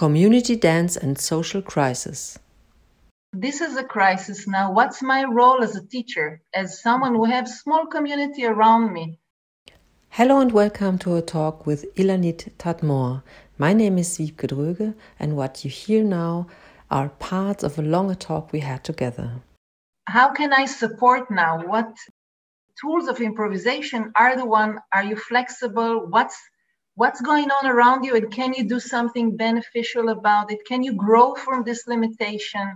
Community Dance and Social Crisis. This is a crisis now. What's my role as a teacher, as someone who has small community around me? Hello and welcome to a talk with Ilanit Tadmor. My name is Wiebke Dröge and what you hear now are parts of a longer talk we had together. How can I support now? What tools of improvisation are the one? Are you flexible? What's what's going on around you and can you do something beneficial about it? Can you grow from this limitation?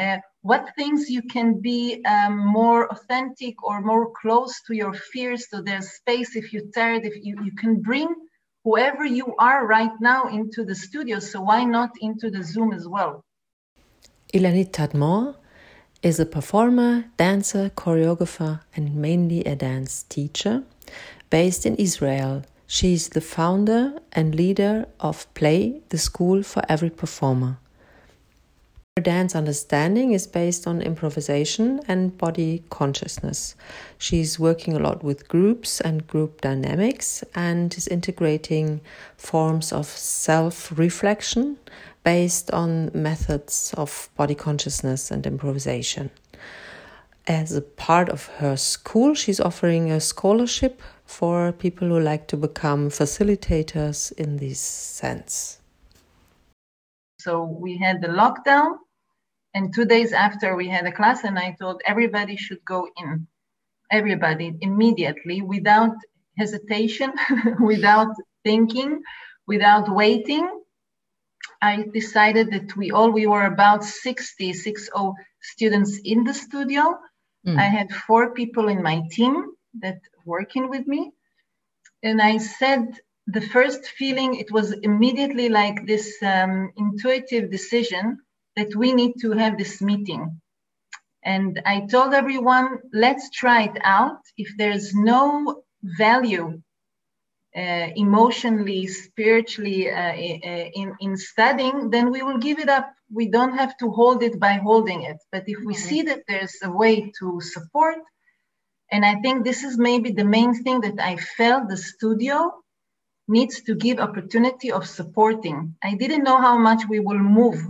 Uh, what things you can be um, more authentic or more close to your fears so there's space if you're tired if you, you can bring whoever you are right now into the studio so why not into the zoom as well? Ilanit tadmor is a performer dancer choreographer and mainly a dance teacher based in israel she is the founder and leader of Play, the school for every performer. Her dance understanding is based on improvisation and body consciousness. She's working a lot with groups and group dynamics and is integrating forms of self reflection based on methods of body consciousness and improvisation. As a part of her school, she's offering a scholarship for people who like to become facilitators in this sense. So we had the lockdown, and two days after we had a class, and I told everybody should go in, everybody immediately without hesitation, without thinking, without waiting. I decided that we all we were about 60, 60 students in the studio. Mm. I had four people in my team that working with me. And I said the first feeling, it was immediately like this um, intuitive decision that we need to have this meeting. And I told everyone, let's try it out. If there's no value uh, emotionally, spiritually uh, in, in studying, then we will give it up. We don't have to hold it by holding it. But if we mm-hmm. see that there's a way to support, and I think this is maybe the main thing that I felt the studio needs to give opportunity of supporting. I didn't know how much we will move.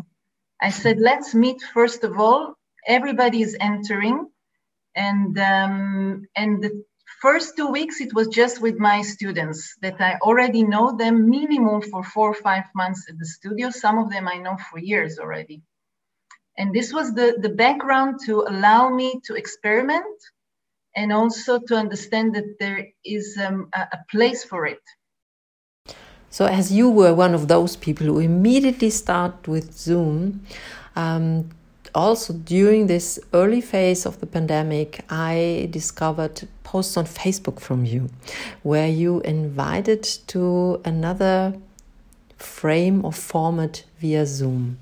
I said, let's meet first of all. Everybody is entering, and um, and the first two weeks it was just with my students that I already know them minimum for four or five months at the studio. Some of them I know for years already, and this was the the background to allow me to experiment and also to understand that there is um, a, place for it. So, as you were one of those people who immediately start with Zoom, um, also during this early phase of the pandemic, I discovered posts on Facebook from you where you invited to another frame or format via Zoom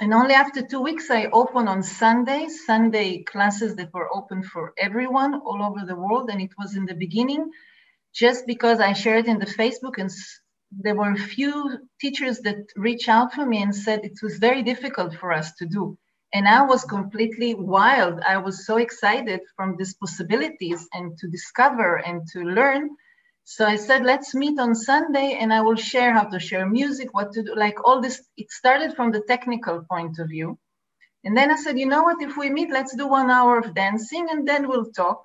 and only after two weeks i opened on sunday. Sunday classes that were open for everyone all over the world and it was in the beginning just because i shared in the facebook and there were a few teachers that reached out for me and said it was very difficult for us to do. And i was completely wild. I was so excited from these possibilities and to discover and to learn so I said, let's meet on Sunday and I will share how to share music, what to do, like all this. It started from the technical point of view. And then I said, you know what, if we meet, let's do one hour of dancing and then we'll talk.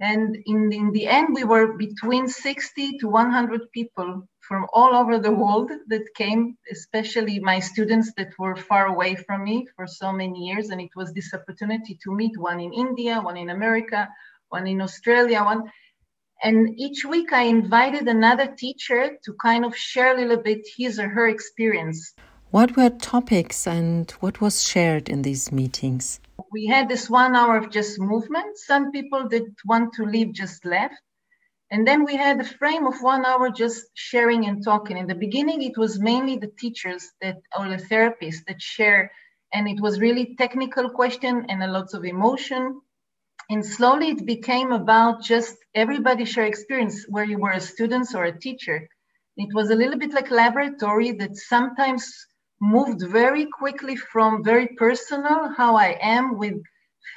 And in, in the end, we were between 60 to 100 people from all over the world that came, especially my students that were far away from me for so many years. And it was this opportunity to meet one in India, one in America, one in Australia, one and each week I invited another teacher to kind of share a little bit his or her experience. What were topics and what was shared in these meetings? We had this one hour of just movement. Some people that want to leave just left. And then we had a frame of one hour just sharing and talking. In the beginning, it was mainly the teachers that or the therapists that share, and it was really technical question and a lot of emotion and slowly it became about just everybody share experience where you were a student or a teacher it was a little bit like laboratory that sometimes moved very quickly from very personal how i am with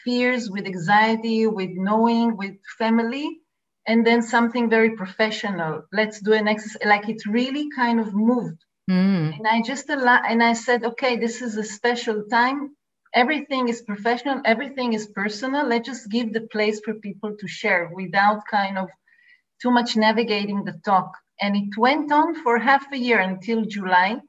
fears with anxiety with knowing with family and then something very professional let's do an exercise like it really kind of moved Mm. And I just allow, and I said, okay, this is a special time. Everything is professional, everything is personal. Let's just give the place for people to share without kind of too much navigating the talk. And it went on for half a year until July.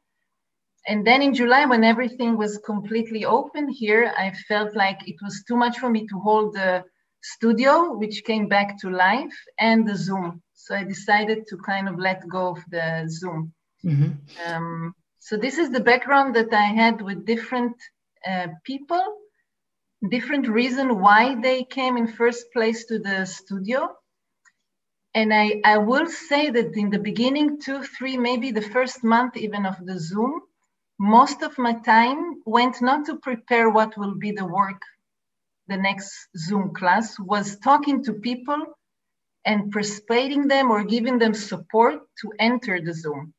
And then in July, when everything was completely open here, I felt like it was too much for me to hold the studio, which came back to life, and the Zoom. So I decided to kind of let go of the Zoom. Mm-hmm. Um, so this is the background that I had with different uh, people, different reason why they came in first place to the studio. And I, I will say that in the beginning, two, three, maybe the first month even of the Zoom, most of my time went not to prepare what will be the work the next Zoom class, was talking to people and persuading them or giving them support to enter the Zoom.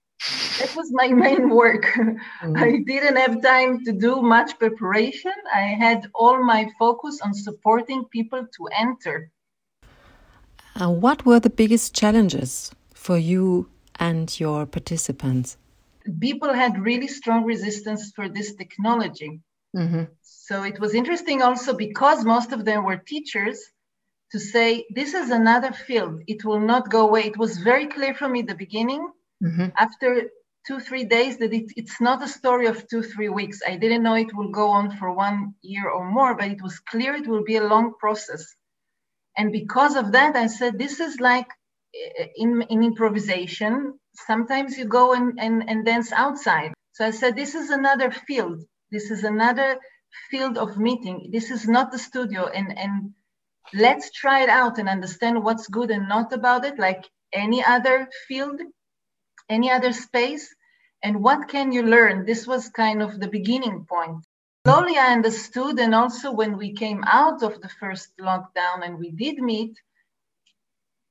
That was my main work. Mm-hmm. I didn't have time to do much preparation. I had all my focus on supporting people to enter. Uh, what were the biggest challenges for you and your participants? People had really strong resistance for this technology. Mm-hmm. So it was interesting also because most of them were teachers to say, this is another field. It will not go away. It was very clear from me the beginning. Mm-hmm. After two, three days, that it, it's not a story of two, three weeks. I didn't know it will go on for one year or more, but it was clear it will be a long process. And because of that, I said, this is like eh, in, in improvisation. Sometimes you go and, and, and dance outside. So I said, this is another field. This is another field of meeting. This is not the studio. And, and let's try it out and understand what's good and not about it, like any other field, any other space. And what can you learn? This was kind of the beginning point. Slowly I understood, and also when we came out of the first lockdown and we did meet,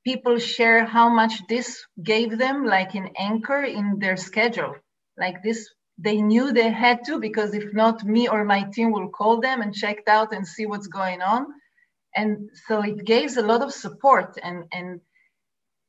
people share how much this gave them like an anchor in their schedule. Like this they knew they had to because if not me or my team will call them and check out and see what's going on and so it gives a lot of support and and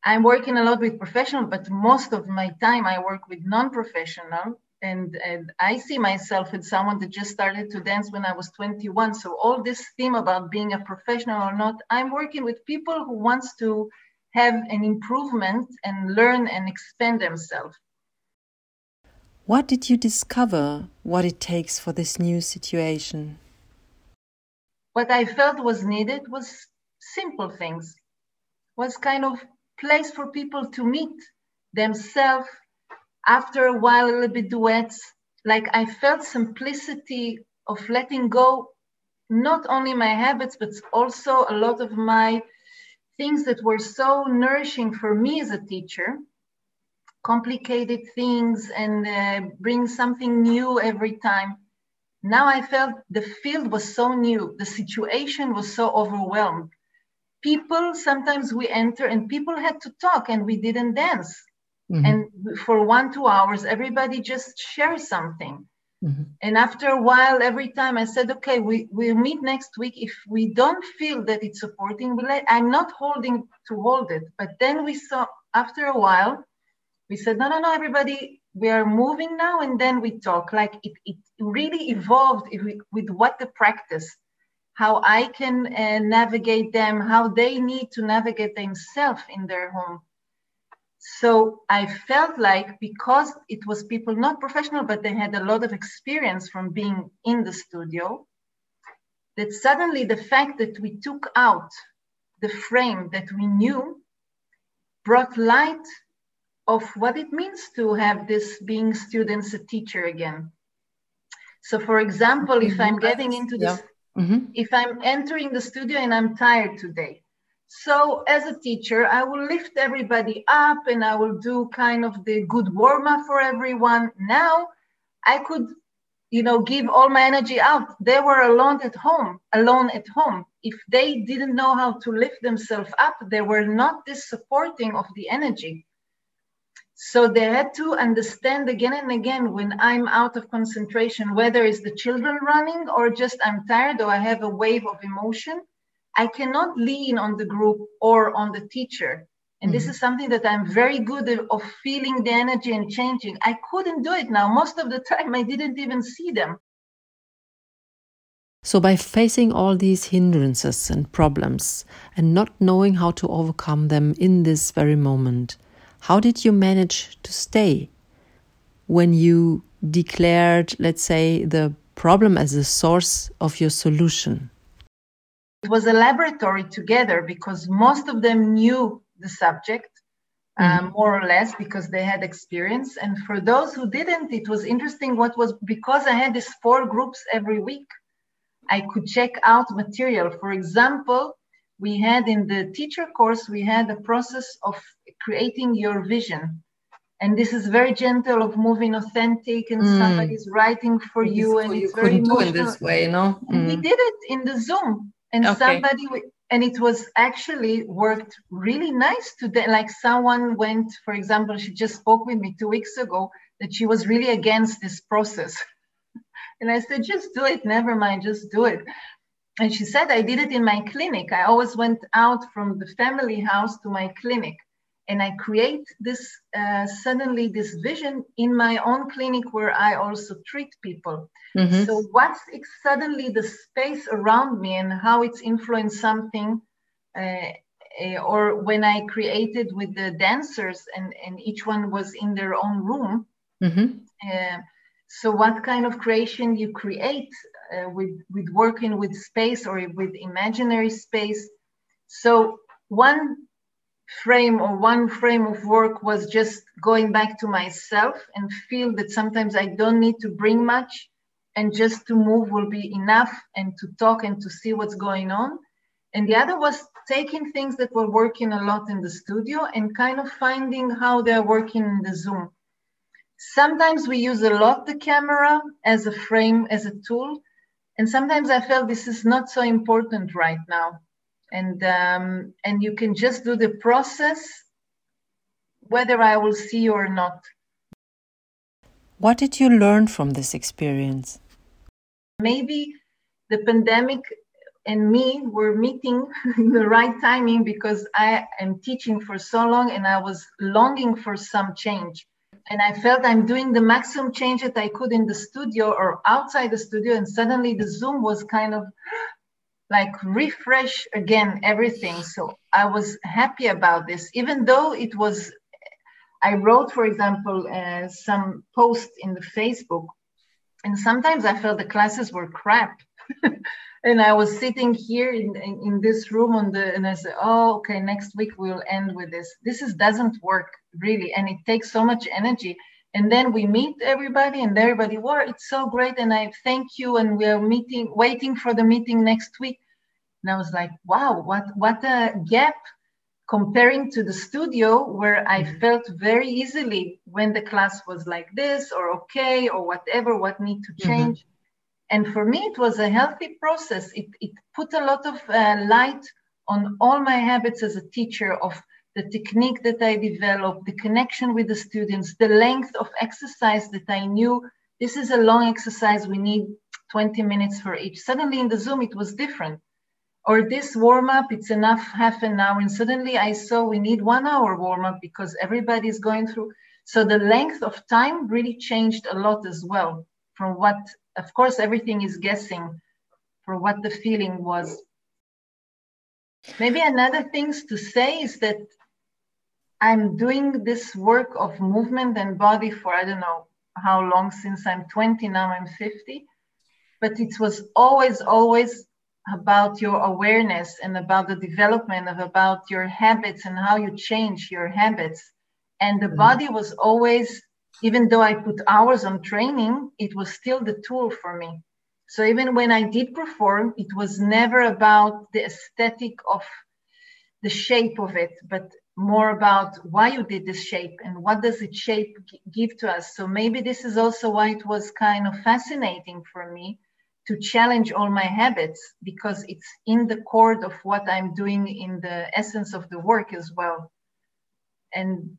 i'm working a lot with professional but most of my time i work with non-professional. And, and i see myself as someone that just started to dance when i was 21 so all this theme about being a professional or not i'm working with people who wants to have an improvement and learn and expand themselves. What did you discover what it takes for this new situation? What I felt was needed was simple things, was kind of place for people to meet themselves after a while, a little bit duets. Like I felt simplicity of letting go, not only my habits, but also a lot of my things that were so nourishing for me as a teacher complicated things and uh, bring something new every time. Now I felt the field was so new, the situation was so overwhelmed. People, sometimes we enter and people had to talk and we didn't dance. Mm-hmm. And for one, two hours, everybody just shares something. Mm-hmm. And after a while, every time I said, okay, we, we'll meet next week. If we don't feel that it's supporting, we let, I'm not holding to hold it. But then we saw after a while, we said, no, no, no, everybody, we are moving now, and then we talk. Like it, it really evolved with what the practice, how I can uh, navigate them, how they need to navigate themselves in their home. So I felt like because it was people not professional, but they had a lot of experience from being in the studio, that suddenly the fact that we took out the frame that we knew brought light of what it means to have this being students a teacher again. So, for example, if I'm getting into this, yeah. Mm-hmm. if I'm entering the studio and I'm tired today, so as a teacher, I will lift everybody up and I will do kind of the good warm up for everyone. Now, I could, you know, give all my energy out. They were alone at home, alone at home. If they didn't know how to lift themselves up, they were not this supporting of the energy. So they had to understand again and again when I'm out of concentration, whether it's the children running or just I'm tired or I have a wave of emotion, I cannot lean on the group or on the teacher And mm-hmm. this is something that I'm very good at, of feeling the energy and changing. I couldn't do it now. Most of the time, I didn't even see them. So, by facing all these hindrances and problems and not knowing how to overcome them in this very moment, how did you manage to stay when you declared, let's say, the problem as the source of your solution? It was a laboratory together because most of them knew the subject. Um, mm-hmm. more or less because they had experience and for those who didn't it was interesting what was because i had these four groups every week I could check out material. For example, we had in the teacher course, we had a process of creating your vision. And this is very gentle of moving authentic and mm. somebody's writing for it's you. And you it's very do in this way, no? Mm. we did it in the Zoom. And okay. somebody, and it was actually worked really nice today. Like someone went, for example, she just spoke with me two weeks ago that she was really against this process. And I said, just do it. Never mind, just do it. And she said, I did it in my clinic. I always went out from the family house to my clinic. And I create this uh, suddenly this vision in my own clinic where I also treat people. Mm-hmm. So what's suddenly the space around me and how it's influenced something uh, uh, or when I created with the dancers and, and each one was in their own room, mm-hmm. uh, so what kind of creation you create uh, with, with working with space or with imaginary space. So one frame or one frame of work was just going back to myself and feel that sometimes I don't need to bring much and just to move will be enough and to talk and to see what's going on. And the other was taking things that were working a lot in the studio and kind of finding how they're working in the Zoom. Sometimes we use a lot the camera as a frame, as a tool. And sometimes I felt this is not so important right now. And, um, and you can just do the process whether I will see you or not. What did you learn from this experience? Maybe the pandemic and me were meeting in the right timing because I am teaching for so long and I was longing for some change and I felt I'm doing the maximum change that I could in the studio or outside the studio, and suddenly the Zoom was kind of like refresh again everything. So I was happy about this, even though it was. I wrote, for example, uh, some posts in the Facebook, and sometimes I felt the classes were crap. and I was sitting here in, in, in, this room on the, and I said, oh, okay, next week we'll end with this. This is, doesn't work really, and it takes so much energy. And then we meet everybody, and everybody, wow, it's so great, and I thank you, and we are meeting, waiting for the meeting next week. And I was like, wow, what what a gap comparing to the studio where I mm-hmm. felt very easily when the class was like this or okay or whatever, what need to mm-hmm. change. Mm-hmm and for me, it was a healthy process. It, it put a lot of uh, light on all my habits as a teacher of the technique that I developed, the connection with the students, the length of exercise that I knew this is a long exercise, we need 20 minutes for each. Suddenly in the Zoom, it was different. Or this warm up, it's enough half an hour. And suddenly I saw we need one hour warm up because everybody's going through. So the length of time really changed a lot as well from what of course, everything is guessing for what the feeling was. Maybe another things to say is that I'm doing this work of movement and body for I don't know how long since I'm 20 now I'm 50 but it was always always about your awareness and about the development of about your habits and how you change your habits and the mm-hmm. body was always even though I put hours on training, it was still the tool for me. So even when I did perform, it was never about the aesthetic of the shape of it, but more about why you did this shape and what does it shape give to us. So maybe this is also why it was kind of fascinating for me to challenge all my habits because it's in the core of what I'm doing in the essence of the work as well. And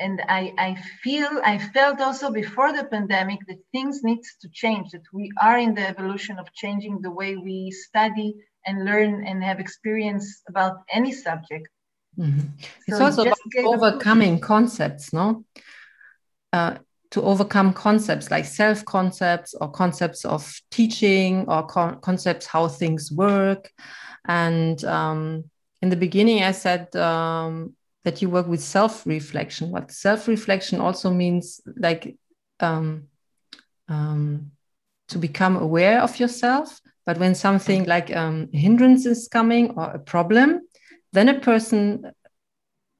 and I, I feel I felt also before the pandemic that things needs to change that we are in the evolution of changing the way we study and learn and have experience about any subject Mm-hmm. It's so also about overcoming concepts, no? Uh, to overcome concepts like self concepts or concepts of teaching or co- concepts how things work. And um, in the beginning, I said um, that you work with self reflection. What self reflection also means, like, um, um, to become aware of yourself. But when something like um, a hindrance is coming or a problem, then a person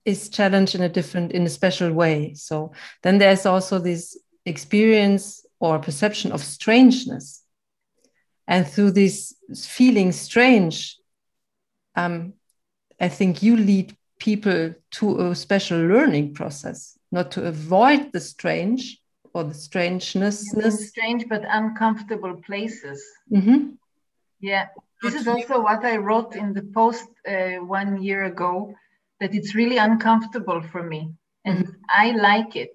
is challenged in a different, in a special way. So then there's also this experience or perception of strangeness. And through this feeling strange, um, I think you lead people to a special learning process, not to avoid the strange or the strangeness. Strange but uncomfortable places. Mm-hmm. Yeah, this is also what I wrote in the post uh, one year ago that it's really uncomfortable for me and mm-hmm. I like it.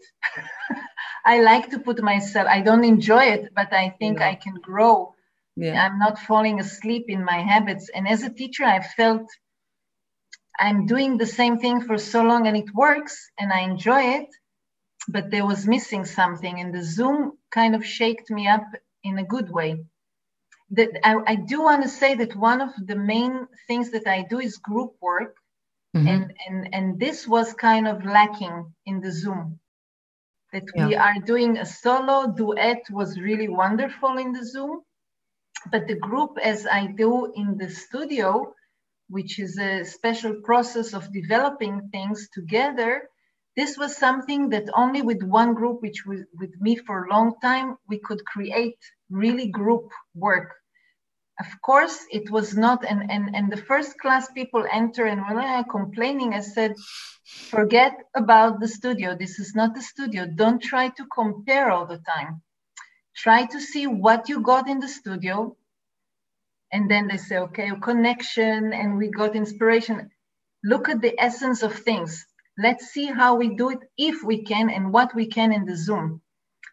I like to put myself, I don't enjoy it, but I think yeah. I can grow. Yeah. I'm not falling asleep in my habits. And as a teacher, I felt I'm doing the same thing for so long and it works and I enjoy it, but there was missing something. And the Zoom kind of shaked me up in a good way. That I, I do want to say that one of the main things that I do is group work. Mm-hmm. And, and, and this was kind of lacking in the Zoom. That yeah. we are doing a solo duet was really wonderful in the Zoom. But the group, as I do in the studio, which is a special process of developing things together, this was something that only with one group, which was with me for a long time, we could create really group work. Of course it was not and and, and the first class people enter and were like complaining i said forget about the studio. This is not the studio. Don't try to compare all the time. Try to see what you got in the studio. And then they say okay a connection and we got inspiration. Look at the essence of things. Let's see how we do it if we can and what we can in the zoom.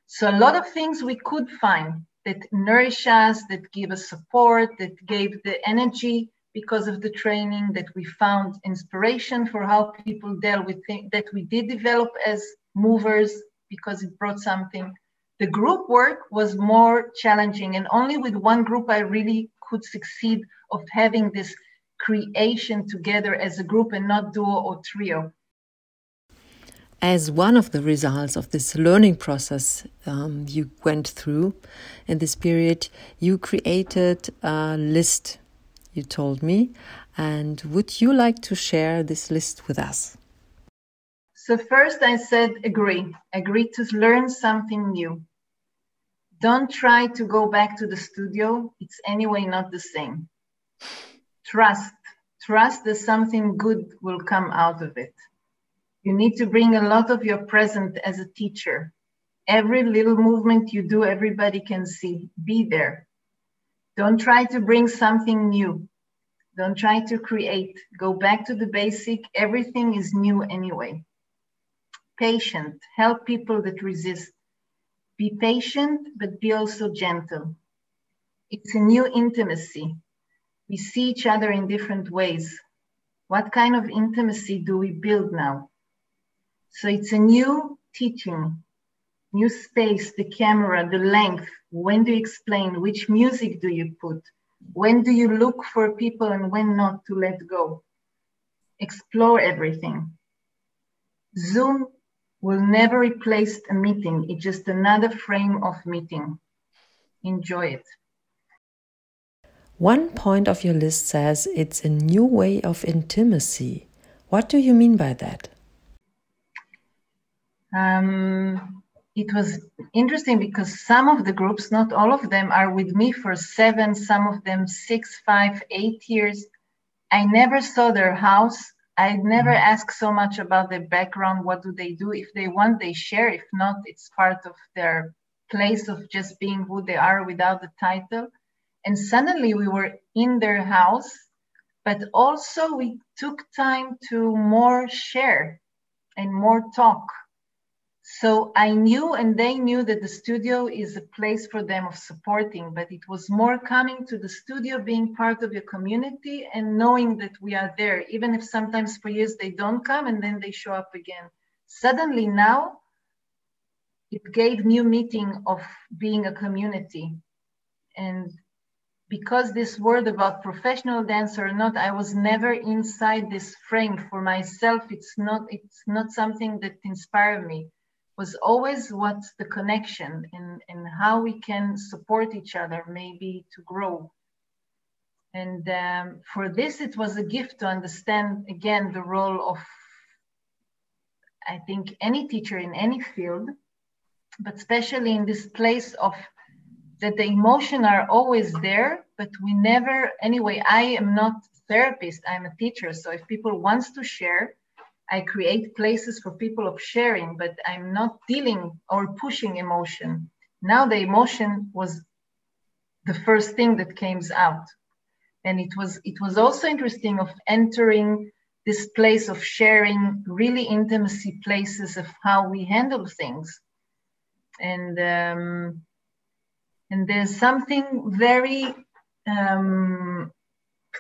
So a lot of things we could find that nourish us, that give us support, that gave the energy because of the training, that we found inspiration for how people dealt with things that we did develop as movers because it brought something. The group work was more challenging, and only with one group I really could succeed of having this creation together as a group and not duo or trio as one of the results of this learning process um, you went through in this period, you created a list, you told me. And would you like to share this list with us? So, first I said agree, agree to learn something new. Don't try to go back to the studio, it's anyway not the same. Trust, trust that something good will come out of it you need to bring a lot of your present as a teacher. Every little movement you do, everybody can see. Be there. Don't try to bring something new. Don't try to create. Go back to the basic. Everything is new anyway. Patient. Help people that resist. Be patient, but be also gentle. It's a new intimacy. We see each other in different ways. What kind of intimacy do we build now? So it's a new teaching, new space, the camera, the length. When do you explain? Which music do you put? When do you look for people and when not to let go? Explore everything. Zoom will never replace a meeting. It's just another frame of meeting. Enjoy it. One point of your list says it's a new way of intimacy. What do you mean by that? Um, it was interesting because some of the groups, not all of them, are with me for seven, some of them six, five, eight years. I never saw their house. I never mm-hmm. asked so much about their background. What do they do? If they want, they share. If not, it's part of their place of just being who they are without the title. And suddenly we were in their house, but also we took time to more share and more talk so I knew and they knew that the studio is a place for them of supporting, but it was more coming to the studio, being part of your community and knowing that we are there, even if sometimes for years they don't come and then they show up again. Suddenly now, it gave new meaning of being a community. And because this word about professional dancer or not, I was never inside this frame for myself. It's not, it's not something that inspired me was always what's the connection and, and how we can support each other, maybe to grow. And um, for this, it was a gift to understand again the role of, I think, any teacher in any field, but especially in this place of that the emotion are always there, but we never, anyway, I am not therapist, I'm a teacher. So if people wants to share, I create places for people of sharing, but I'm not dealing or pushing emotion. Now the emotion was the first thing that came out. And it was it was also interesting of entering this place of sharing really intimacy places of how we handle things. And um, and there's something very um,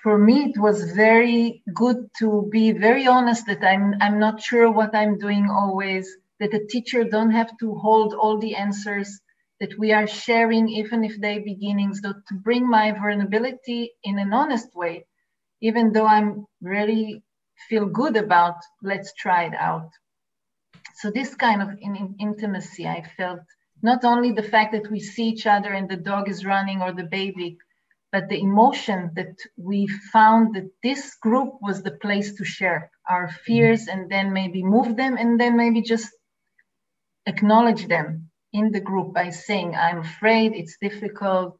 for me it was very good to be very honest that i'm i'm not sure what i'm doing always that the teacher don't have to hold all the answers that we are sharing even if they beginnings to bring my vulnerability in an honest way even though i'm really feel good about let's try it out. So this kind of in, intimacy i felt not only the fact that we see each other and the dog is running or the baby but the emotion that we found that this group was the place to share our fears and then maybe move them and then maybe just acknowledge them in the group by saying i'm afraid it's difficult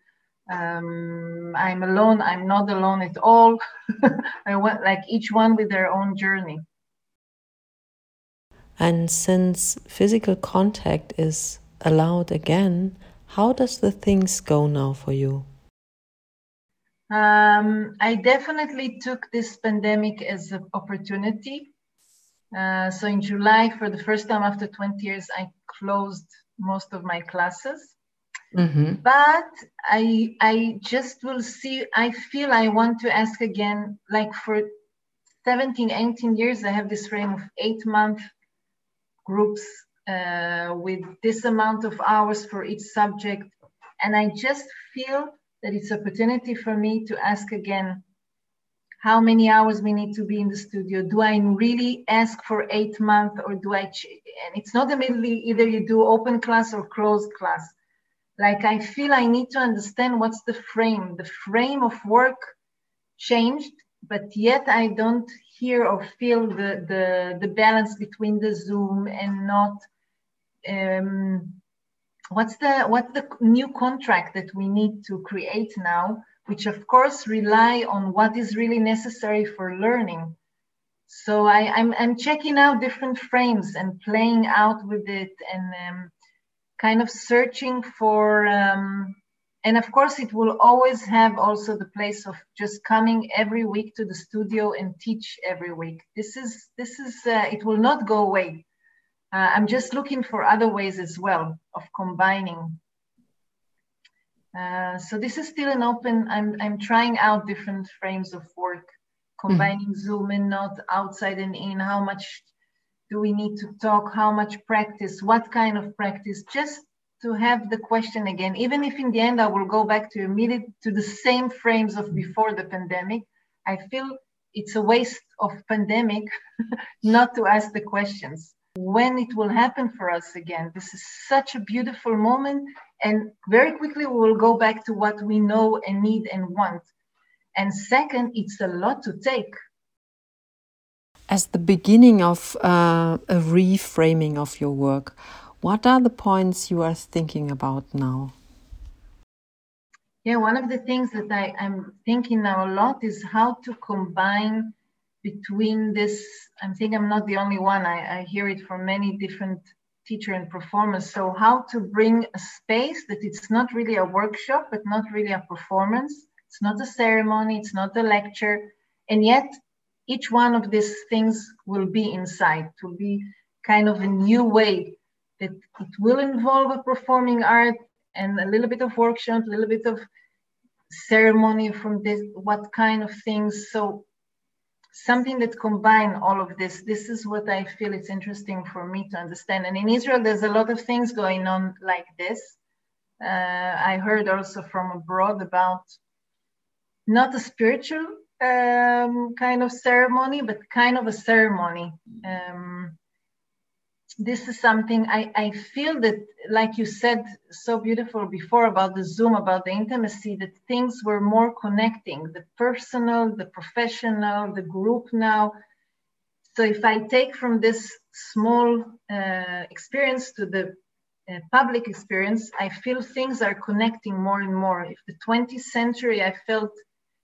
um, i'm alone i'm not alone at all. I want like each one with their own journey. And since physical contact is allowed again how does the things go now for you um, I definitely took this pandemic as an opportunity. Uh, so in July, for the first time after 20 years, I closed most of my classes. Mm-hmm. But I, I just will see. I feel I want to ask again. Like for 17, 18 years, I have this frame of eight month groups uh, with this amount of hours for each subject, and I just feel that it's opportunity for me to ask again how many hours we need to be in the studio? Do i really ask for eight months or do i and it's not immediately either you do open class or closed class. Like i feel i need to understand what's the frame. The frame of work changed but yet i don't hear or feel the the, the balance between the zoom and not um, what's the what's the new contract that we need to create now which of course rely on what is really necessary for learning? So I, am I'm, I'm checking out different frames and playing out with it and um, kind of searching for um, and of course it will always have also the place of just coming every week to the studio and teach every week. This is this is uh, it will not go away uh, I'm just looking for other ways as well of combining. Uh, so this is still an open, I'm, I'm trying out different frames of work, combining mm-hmm. Zoom and not outside and in, how much do we need to talk, how much practice, what kind of practice, just to have the question again, even if in the end I will go back to immediate to the same frames of before the pandemic, I feel it's a waste of pandemic not to ask the questions when it will happen for us again. This is such a beautiful moment. And very quickly, we will go back to what we know and need and want. And second, it's a lot to take. As the beginning of uh, a reframing of your work, what are the points you are thinking about now? Yeah, one of the things that I, I'm thinking now a lot is how to combine between this, I think I'm not the only one, I, I hear it from many different teacher and performers. So how to bring a space that it's not really a workshop, but not really a performance. It's not a ceremony, it's not a lecture. And yet each one of these things will be inside, to be kind of a new way that it will involve a performing art and a little bit of workshop, a little bit of ceremony from this, what kind of things. So something that combine all of this. This is what I feel it's interesting for me to understand. And in Israel, there's a lot of things going on like this. Uh, I heard also from abroad about not a spiritual um, kind of ceremony, but kind of a ceremony. Um, this is something I, I feel that, like you said so beautiful before about the Zoom, about the intimacy, that things were more connecting the personal, the professional, the group now. So if I take from this small uh, experience to the uh, public experience, I feel things are connecting more and more. If the 20th century, I felt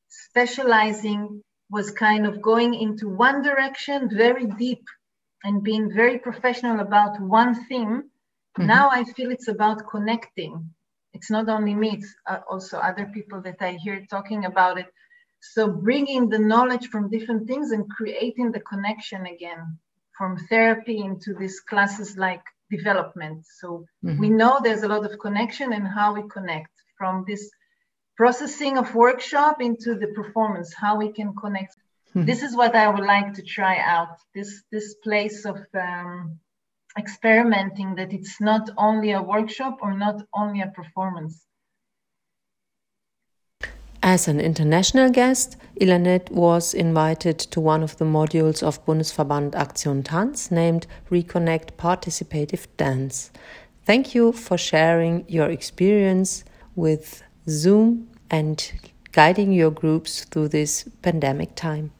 specializing was kind of going into one direction, very deep and being very professional about one thing. Mm-hmm. Now I feel it's about connecting. It's not only me, it's uh, also other people that I hear talking about it. So bringing the knowledge from different things and creating the connection again from therapy into these classes like development. So mm-hmm. we know there's a lot of connection and how we connect from this processing of workshop into the performance, how we can connect. This is what I would like to try out. This this place of um, experimenting that it's not only a workshop or not only a performance. As an international guest, Ilanit was invited to one of the modules of Bundesverband Aktion Tanz named Reconnect Participative Dance. Thank you for sharing your experience with Zoom and guiding your groups through this pandemic time.